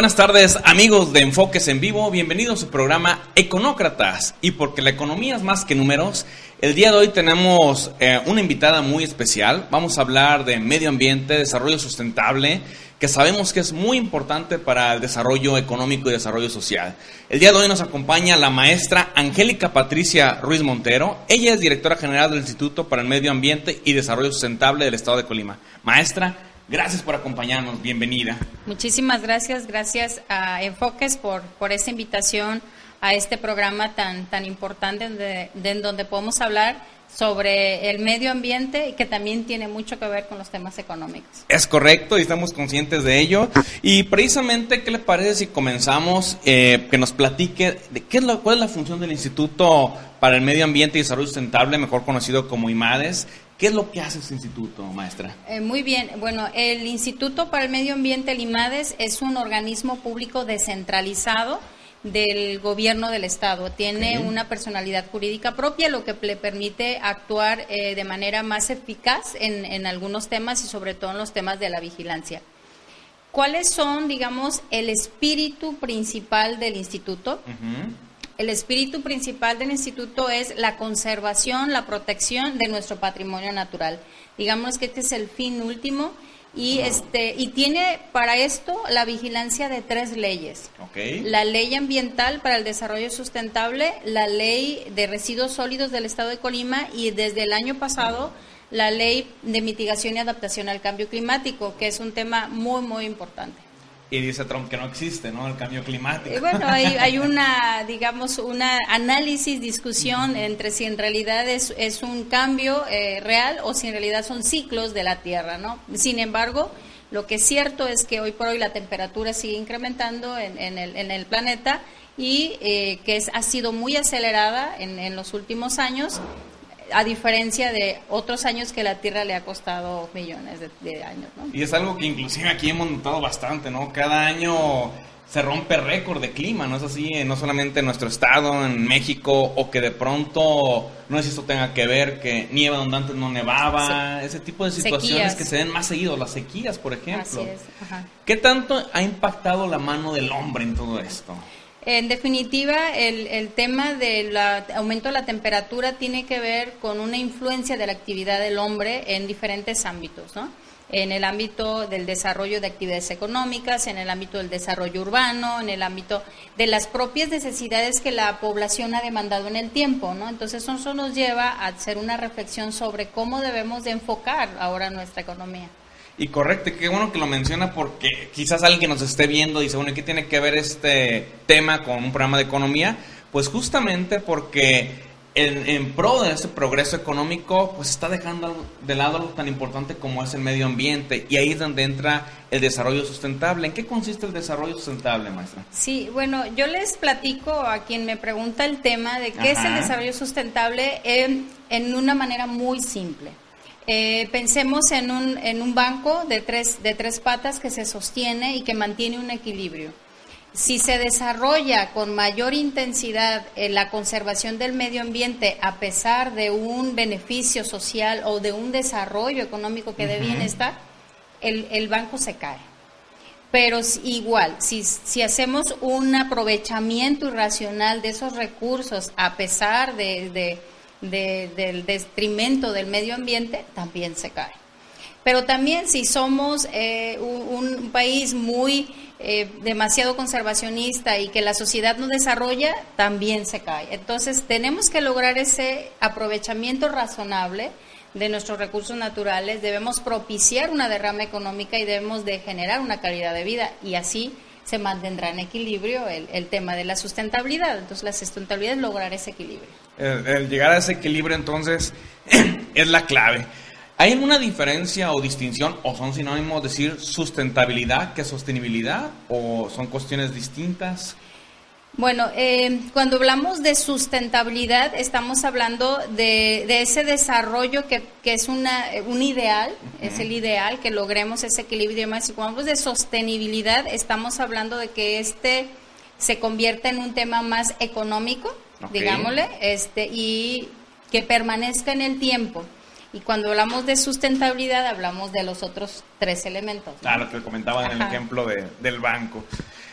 Buenas tardes amigos de Enfoques en Vivo, bienvenidos a su programa Econócratas. Y porque la economía es más que números, el día de hoy tenemos eh, una invitada muy especial. Vamos a hablar de medio ambiente, desarrollo sustentable, que sabemos que es muy importante para el desarrollo económico y desarrollo social. El día de hoy nos acompaña la maestra Angélica Patricia Ruiz Montero. Ella es directora general del Instituto para el Medio Ambiente y Desarrollo Sustentable del Estado de Colima. Maestra, Gracias por acompañarnos, bienvenida. Muchísimas gracias, gracias a Enfoques por, por esta invitación a este programa tan, tan importante de, en donde podemos hablar sobre el medio ambiente y que también tiene mucho que ver con los temas económicos. Es correcto y estamos conscientes de ello. Y precisamente, ¿qué le parece si comenzamos eh, que nos platique de qué es lo, cuál es la función del Instituto para el Medio Ambiente y Desarrollo Sustentable, mejor conocido como IMADES? ¿Qué es lo que hace ese instituto, maestra? Eh, muy bien. Bueno, el Instituto para el Medio Ambiente, el IMADES, es un organismo público descentralizado del gobierno del Estado. Tiene una personalidad jurídica propia, lo que le permite actuar eh, de manera más eficaz en, algunos temas y sobre todo en los temas de la vigilancia. ¿Cuáles son, digamos, el espíritu principal del instituto? El espíritu principal del instituto es la conservación, la protección de nuestro patrimonio natural. Digamos que este es el fin último y este y tiene para esto la vigilancia de tres leyes. La ley ambiental para el desarrollo sustentable, la ley de residuos sólidos del estado de Colima y desde el año pasado la ley de mitigación y adaptación al cambio climático, que es un tema muy muy importante y dice Trump que no existe, ¿no? El cambio climático. Eh, bueno, hay, hay una, digamos, una análisis, discusión entre si en realidad es, es un cambio eh, real o si en realidad son ciclos de la Tierra, ¿no? Sin embargo, lo que es cierto es que hoy por hoy la temperatura sigue incrementando en, en, el, en el planeta y eh, que es, ha sido muy acelerada en, en los últimos años a diferencia de otros años que la Tierra le ha costado millones de, años. ¿no? Y es algo que inclusive aquí hemos notado bastante, ¿no? Cada año se rompe récord de clima, ¿no es así? No solamente en nuestro estado, en México, o que de pronto, no sé si esto tenga que ver, que nieva donde antes no nevaba, ese tipo de situaciones que se den más seguido, las sequías, por ejemplo. Así es. ¿Qué tanto ha impactado la mano del hombre en todo esto? En definitiva, el, el tema del aumento de la temperatura tiene que ver con una influencia de la actividad del hombre en diferentes ámbitos, ¿no? En el ámbito del desarrollo de actividades económicas, en el ámbito del desarrollo urbano, en el ámbito de las propias necesidades que la población ha demandado en el tiempo, ¿no? Entonces eso nos lleva a hacer una reflexión sobre cómo debemos de enfocar ahora nuestra economía. Y correcto, qué bueno que lo menciona porque quizás alguien que nos esté viendo dice, bueno, ¿qué tiene que ver este tema con un programa de economía? Pues justamente porque en, pro de ese progreso económico, pues está dejando de lado algo tan importante como es el medio ambiente y ahí es donde entra el desarrollo sustentable. ¿En qué consiste el desarrollo sustentable, maestra? Sí, bueno, yo les platico a quien me pregunta el tema de qué es el desarrollo sustentable en una manera muy simple. Eh, pensemos en un, en un banco de tres, de tres patas que se sostiene y que mantiene un equilibrio. Si se desarrolla con mayor intensidad la conservación del medio ambiente a pesar de un beneficio social o de un desarrollo económico que dé bienestar, el, el, banco se cae. Pero igual, si, si hacemos un aprovechamiento irracional de esos recursos a pesar de del detrimento del medio ambiente, también se cae. Pero también si somos eh, un, país muy eh, demasiado conservacionista y que la sociedad no desarrolla, también se cae. Entonces tenemos que lograr ese aprovechamiento razonable de nuestros recursos naturales, debemos propiciar una derrama económica y debemos de generar una calidad de vida y así se mantendrá en equilibrio el, tema de la sustentabilidad. Entonces, la sustentabilidad es lograr ese equilibrio. El, llegar a ese equilibrio, entonces, es la clave. ¿Hay alguna diferencia o distinción o son sinónimos decir sustentabilidad que sostenibilidad o son cuestiones distintas? Bueno, eh, cuando hablamos de sustentabilidad estamos hablando de, ese desarrollo que, es una, un ideal, es el ideal que logremos ese equilibrio y Y cuando hablamos de sostenibilidad estamos hablando de que este se convierta en un tema más económico, digámosle, este, y que permanezca en el tiempo. Y cuando hablamos de sustentabilidad, hablamos de los otros tres elementos. Claro, que comentaba en el ejemplo de, del banco.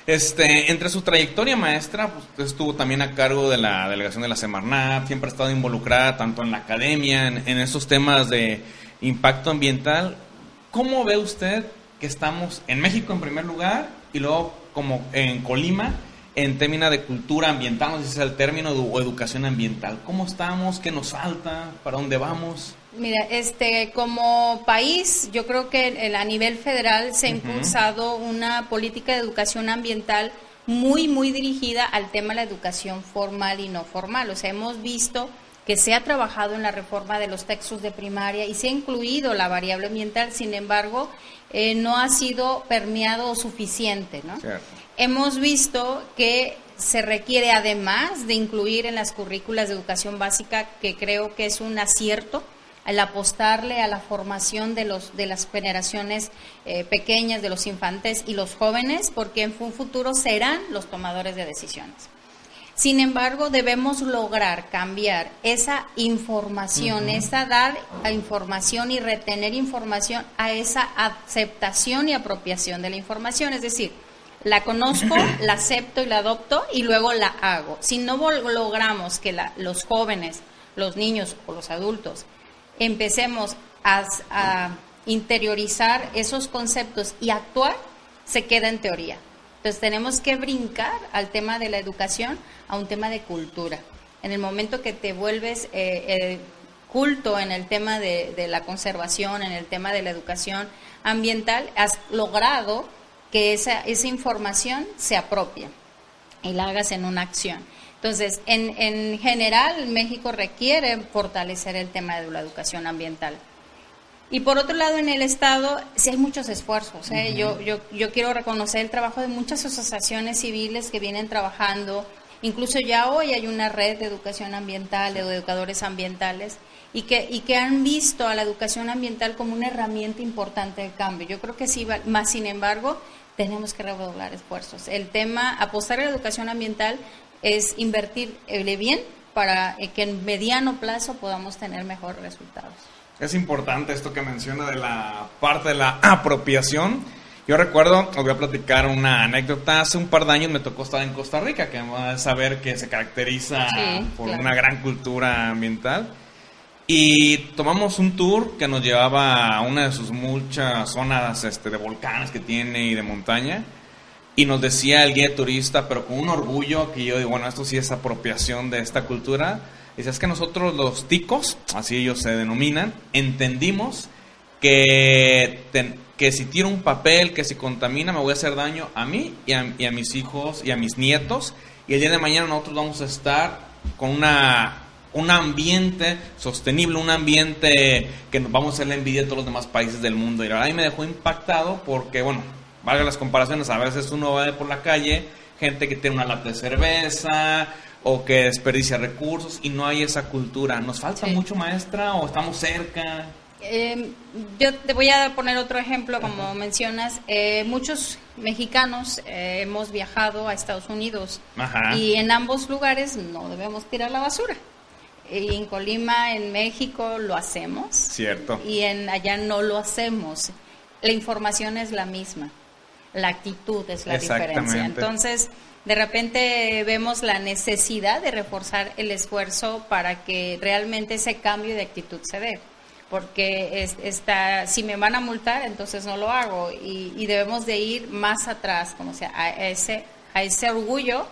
Este, entre su trayectoria maestra, pues estuvo también a cargo de la delegación de la Semarnat, siempre ha estado involucrada tanto en la academia, en, en esos temas de impacto ambiental. ¿Cómo ve usted que estamos en México en primer lugar y luego como en Colima en términos de cultura ambiental, no sé si es el término, o educación ambiental. ¿Cómo estamos? ¿Qué nos falta? ¿Para dónde vamos? Mira, este, como país, yo creo que a nivel federal se ha impulsado una política de educación ambiental muy, muy dirigida al tema de la educación formal y no formal. O sea, hemos visto que se ha trabajado en la reforma de los textos de primaria y se ha incluido la variable ambiental, sin embargo, eh, no ha sido permeado o suficiente, ¿no? Hemos visto que se requiere, además de incluir en las currículas de educación básica, que creo que es un acierto, el apostarle a la formación de, los, de las generaciones eh, pequeñas, de los infantes y los jóvenes, porque en un futuro serán los tomadores de decisiones. Sin embargo, debemos lograr cambiar esa información, esa dar información y retener información a esa aceptación y apropiación de la información. Es decir, la conozco, la acepto y la adopto y luego la hago. Si no logramos que los jóvenes, los niños o los adultos empecemos a, interiorizar esos conceptos y actuar, se queda en teoría. Entonces tenemos que brincar al tema de la educación a un tema de cultura. En el momento que te vuelves eh, eh, culto en el tema de la conservación, en el tema de la educación ambiental, has logrado que esa, esa información se apropie y la hagas en una acción. Entonces, en, en general, México requiere fortalecer el tema de la educación ambiental. Y por otro lado, en el Estado sí hay muchos esfuerzos. ¿eh? yo, yo, yo quiero reconocer el trabajo de muchas asociaciones civiles que vienen trabajando. Incluso ya hoy hay una red de educación ambiental, de educadores ambientales, y que, y que han visto a la educación ambiental como una herramienta importante de cambio. Yo creo que sí, más sin embargo, tenemos que redoblar esfuerzos. El tema, apostar a la educación ambiental es invertir bien para que en mediano plazo podamos tener mejores resultados. Es importante esto que menciona de la parte de la apropiación. Yo recuerdo, os voy a platicar una anécdota. Hace un par de años me tocó estar en Costa Rica, que vamos a saber que se caracteriza por una gran cultura ambiental. Y tomamos un tour que nos llevaba a una de sus muchas zonas este, de volcanes que tiene y de montaña. Y nos decía el guía turista, pero con un orgullo que yo digo, bueno, esto sí es apropiación de esta cultura. Dice, es que nosotros los ticos, así ellos se denominan, entendimos que, que si tiro un papel que se contamina me voy a hacer daño a mí y a, y a mis hijos y a mis nietos. Y el día de mañana nosotros vamos a estar con una un ambiente sostenible, un ambiente que nos vamos a hacer la envidia a todos los demás países del mundo. Y la verdad me dejó impactado porque, bueno, valga las comparaciones, a veces uno va por la calle, gente que tiene una lata de cerveza o que desperdicia recursos y no hay esa cultura. ¿Nos falta mucho, maestra, o estamos cerca? Em, yo te voy a poner otro ejemplo, como mencionas. Eh, muchos mexicanos eh, hemos viajado a Estados Unidos y en ambos lugares no debemos tirar la basura. Y en Colima, en México, lo hacemos. Cierto. Y en allá no lo hacemos. La información es la misma. La actitud es la diferencia. Entonces, de repente vemos la necesidad de reforzar el esfuerzo para que realmente ese cambio de actitud se dé. Porque es, está, si me van a multar, entonces no lo hago. Y, debemos de ir más atrás, como sea, a ese, a ese orgullo,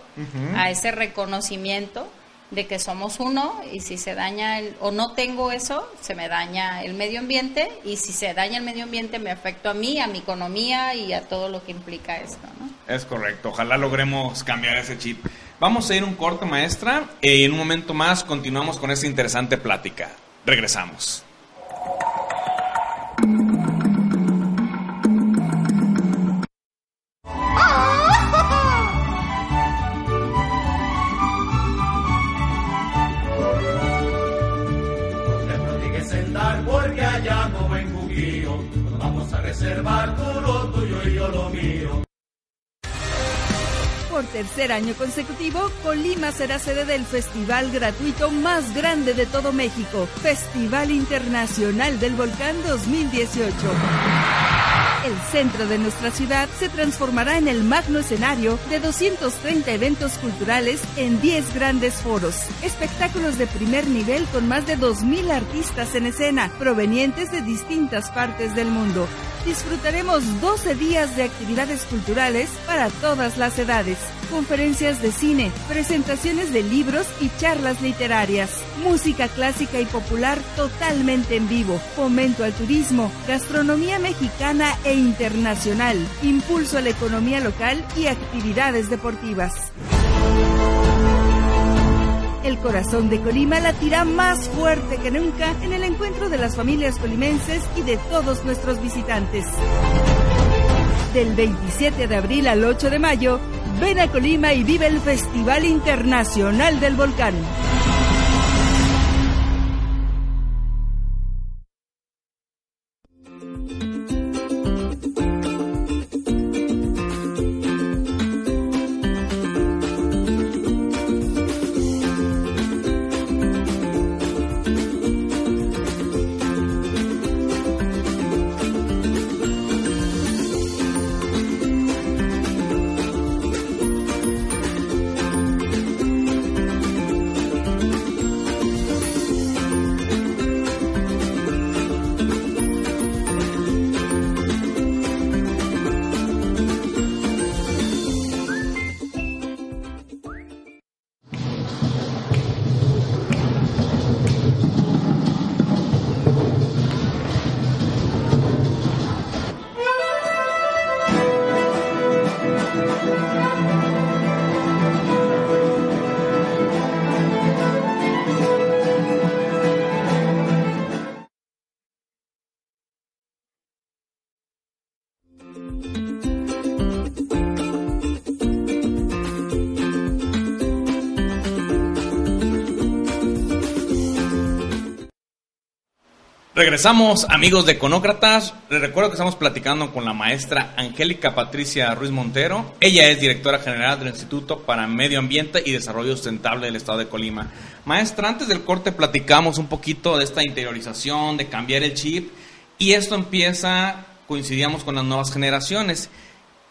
a ese reconocimiento de que somos uno y si se daña el, o no tengo eso, se me daña el medio ambiente y si se daña el medio ambiente me afecto a mí, a mi economía y a todo lo que implica esto. ¿no? Es correcto, ojalá logremos cambiar ese chip. Vamos a ir un corte, maestra, y en un momento más continuamos con esta interesante plática. Regresamos. Tercer año consecutivo, Colima será sede del festival gratuito más grande de todo México, Festival Internacional del Volcán 2018. El centro de nuestra ciudad se transformará en el magno escenario de 230 eventos culturales en 10 grandes foros, espectáculos de primer nivel con más de 2.000 artistas en escena provenientes de distintas partes del mundo. Disfrutaremos 12 días de actividades culturales para todas las edades, conferencias de cine, presentaciones de libros y charlas literarias, música clásica y popular totalmente en vivo, fomento al turismo, gastronomía mexicana e internacional, impulso a la economía local y actividades deportivas. El corazón de Colima latirá más fuerte que nunca en el encuentro de las familias colimenses y de todos nuestros visitantes. Del 27 de abril al 8 de mayo, ven a Colima y vive el Festival Internacional del Volcán. Regresamos, amigos de Econócratas. Les recuerdo que estamos platicando con la maestra Angélica Patricia Ruiz Montero. Ella es directora general del Instituto para Medio Ambiente y Desarrollo Sustentable del Estado de Colima. Maestra, antes del corte platicamos un poquito de esta interiorización, de cambiar el chip, y esto empieza, coincidíamos con las nuevas generaciones.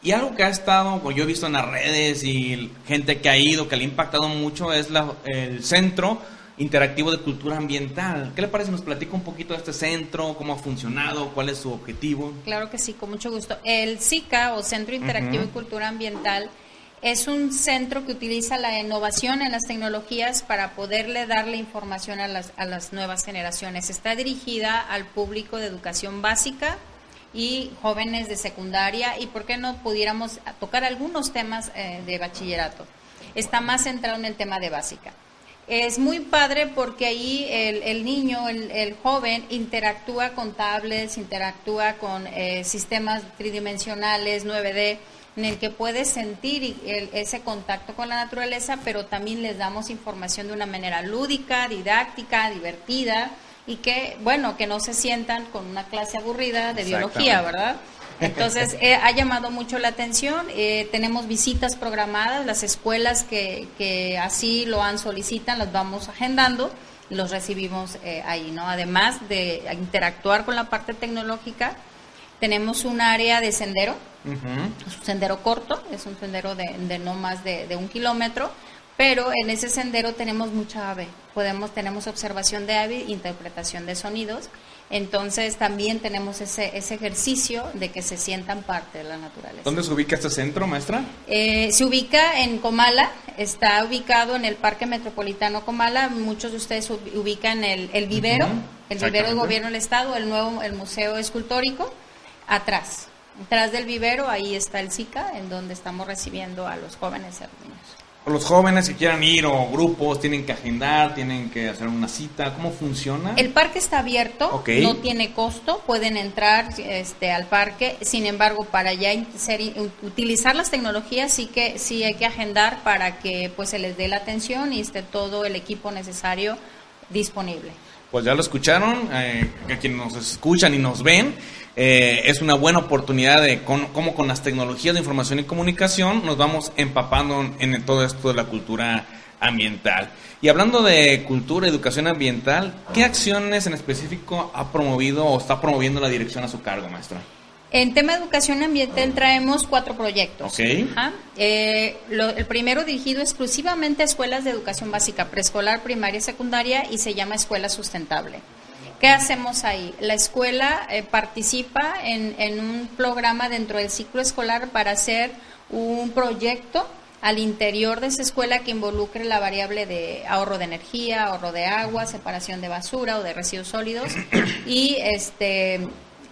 Y algo que ha estado, yo he visto en las redes y gente que ha ido, que le ha impactado mucho, es la, el centro interactivo de cultura ambiental. ¿Qué le parece? Nos platica un poquito de este centro, cómo ha funcionado, cuál es su objetivo. Claro que sí, con mucho gusto. El SICA o Centro Interactivo de Cultura Ambiental es un centro que utiliza la innovación en las tecnologías para poderle darle información a las, a las nuevas generaciones. Está dirigida al público de educación básica y jóvenes de secundaria y por qué no pudiéramos tocar algunos temas eh, de bachillerato. Está más centrado en el tema de básica. Es muy padre porque ahí el, niño, el, joven, interactúa con tablets, interactúa con eh, sistemas tridimensionales, 9D, en el que puede sentir ese contacto con la naturaleza, pero también les damos información de una manera lúdica, didáctica, divertida y que, bueno, que no se sientan con una clase aburrida de biología, ¿verdad? Entonces, eh, ha llamado mucho la atención. Eh, tenemos visitas programadas, las escuelas que, que, así lo han solicitan, las vamos agendando y los recibimos eh, ahí, ¿no? Además de interactuar con la parte tecnológica, tenemos un área de sendero, un sendero corto, es un sendero de, de no más de, de, un kilómetro, pero en ese sendero tenemos mucha ave, podemos, tenemos observación de ave, interpretación de sonidos entonces también tenemos ese, ese ejercicio de que se sientan parte de la naturaleza. ¿Dónde se ubica este centro, maestra? Eh, se ubica en Comala, está ubicado en el Parque Metropolitano Comala. Muchos de ustedes ubican el, el vivero, el vivero del gobierno del estado, el nuevo el museo escultórico, atrás. Atrás del vivero, ahí está el SICA, en donde estamos recibiendo a los jóvenes los jóvenes que quieran ir o grupos tienen que agendar, tienen que hacer una cita, ¿cómo funciona? El parque está abierto, no tiene costo, pueden entrar este, al parque, sin embargo, para ya utilizar las tecnologías sí que sí hay que agendar para que pues se les dé la atención y esté todo el equipo necesario disponible. Pues ya lo escucharon, eh, a quienes nos escuchan y nos ven, eh, es una buena oportunidad de cómo con las tecnologías de información y comunicación nos vamos empapando en, todo esto de la cultura ambiental. Y hablando de cultura, educación ambiental, ¿qué acciones en específico ha promovido o está promoviendo la dirección a su cargo, maestra? En tema de educación ambiental traemos cuatro proyectos. Okay. Eh, el primero dirigido exclusivamente a escuelas de educación básica, preescolar, primaria y secundaria y se llama Escuela Sustentable. ¿Qué hacemos ahí? La escuela eh, participa en, un programa dentro del ciclo escolar para hacer un proyecto al interior de esa escuela que involucre la variable de ahorro de energía, ahorro de agua, separación de basura o de residuos sólidos y este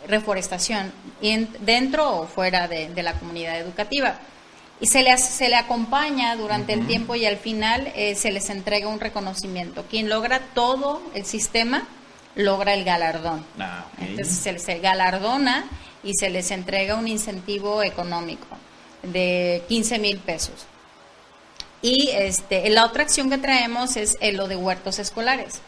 reforestación dentro o fuera de, la comunidad educativa. Y se le, se le acompaña durante el tiempo y al final eh, se les entrega un reconocimiento. Quien logra todo el sistema logra el galardón. Ah, Entonces se les galardona y se les entrega un incentivo económico de 15 mil pesos. Y este, la otra acción que traemos es lo de huertos escolares.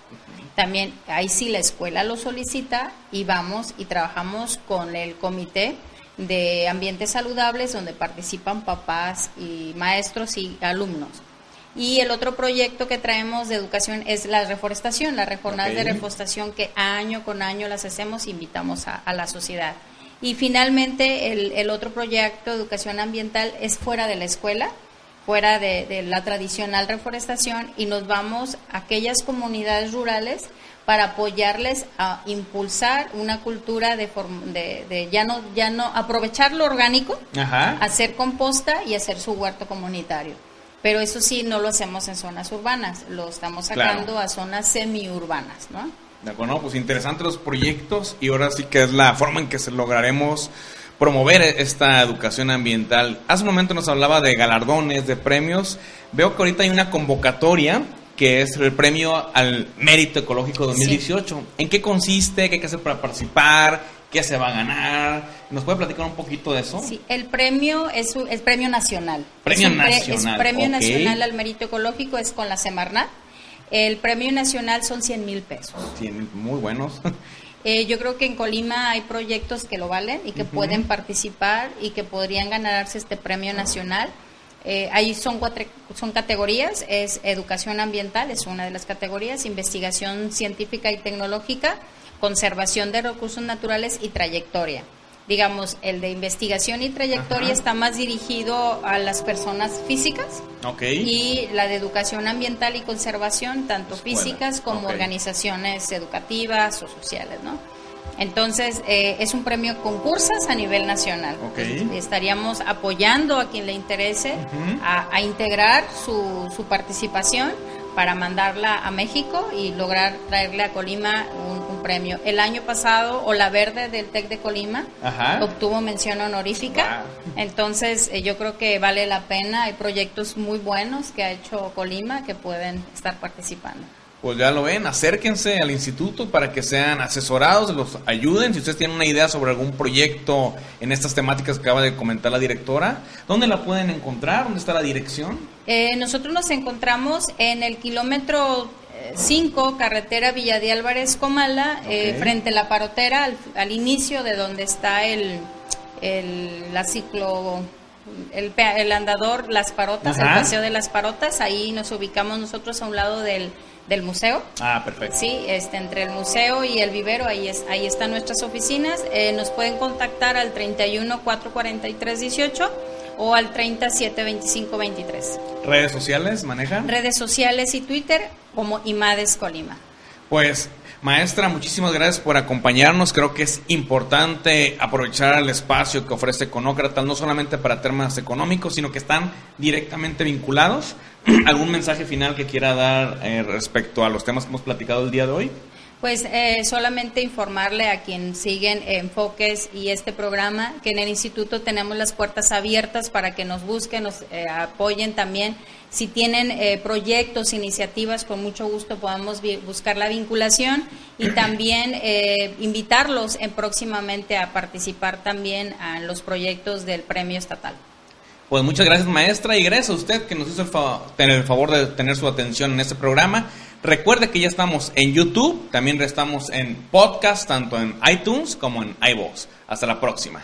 También ahí sí la escuela lo solicita y vamos y trabajamos con el comité de ambientes saludables donde participan papás y maestros y alumnos. Y el otro proyecto que traemos de educación es la reforestación, las jornadas de reforestación que año con año las hacemos e invitamos a, la sociedad. Y finalmente el, el otro proyecto de educación ambiental es fuera de la escuela, fuera de, la tradicional reforestación y nos vamos a aquellas comunidades rurales para apoyarles a impulsar una cultura de, de, ya no ya no aprovechar lo orgánico, hacer composta y hacer su huerto comunitario. Pero eso sí no lo hacemos en zonas urbanas, lo estamos sacando a zonas semiurbanas, ¿no? De acuerdo, pues interesantes los proyectos y ahora sí que es la forma en que se lograremos promover esta educación ambiental. Hace un momento nos hablaba de galardones, de premios. Veo que ahorita hay una convocatoria que es el premio al mérito ecológico 2018. ¿En qué consiste? ¿Qué hay que hacer para participar? ¿Qué se va a ganar? ¿Nos puede platicar un poquito de eso? Sí, el premio es el premio nacional. Premio nacional. es premio nacional al mérito ecológico, es con la Semarnat. El premio nacional son 100 mil pesos. 100 muy buenos. Eh, yo creo que en Colima hay proyectos que lo valen y que pueden participar y que podrían ganarse este premio nacional. Eh, ahí son, cuatro, son categorías, es educación ambiental, es una de las categorías, investigación científica y tecnológica, conservación de recursos naturales y trayectoria digamos, el de investigación y trayectoria está más dirigido a las personas físicas y la de educación ambiental y conservación, tanto físicas como organizaciones educativas o sociales, ¿no? Entonces, eh, es un premio concursas a nivel nacional. Estaríamos apoyando a quien le interese a, integrar su, su participación para mandarla a México y lograr traerle a Colima un, premio. El año pasado, Ola Verde del TEC de Colima obtuvo mención honorífica. Entonces, eh, yo creo que vale la pena. Hay proyectos muy buenos que ha hecho Colima que pueden estar participando pues ya lo ven, acérquense al instituto para que sean asesorados, los ayuden. Si ustedes tienen una idea sobre algún proyecto en estas temáticas que acaba de comentar la directora, ¿dónde la pueden encontrar? ¿Dónde está la dirección? Eh, nosotros nos encontramos en el kilómetro 5, eh, carretera Villa de Álvarez Comala, eh, frente a la parotera, al, inicio de donde está el, el la ciclo el, el, andador Las Parotas, el paseo de Las Parotas, ahí nos ubicamos nosotros a un lado del del museo. Ah, perfecto. Sí, este, entre el museo y el vivero, ahí, es, ahí están nuestras oficinas. Eh, nos pueden contactar al 31 443 18 o al 37 25 23. ¿Redes sociales manejan? Redes sociales y Twitter como Imades Colima. Pues Maestra, muchísimas gracias por acompañarnos. Creo que es importante aprovechar el espacio que ofrece Conócratas, no solamente para temas económicos, sino que están directamente vinculados. ¿Algún mensaje final que quiera dar eh, respecto a los temas que hemos platicado el día de hoy? Pues eh, solamente informarle a quien siguen Enfoques y este programa que en el instituto tenemos las puertas abiertas para que nos busquen, nos eh, apoyen también. Si tienen eh, proyectos, iniciativas, con mucho gusto podemos buscar la vinculación y también invitarlos en próximamente a participar también en los proyectos del premio estatal. Pues muchas gracias maestra y gracias a usted que nos hizo el, el favor de tener su atención en este programa. Recuerde que ya estamos en YouTube, también estamos en podcast, tanto en iTunes como en iVoox. Hasta la próxima.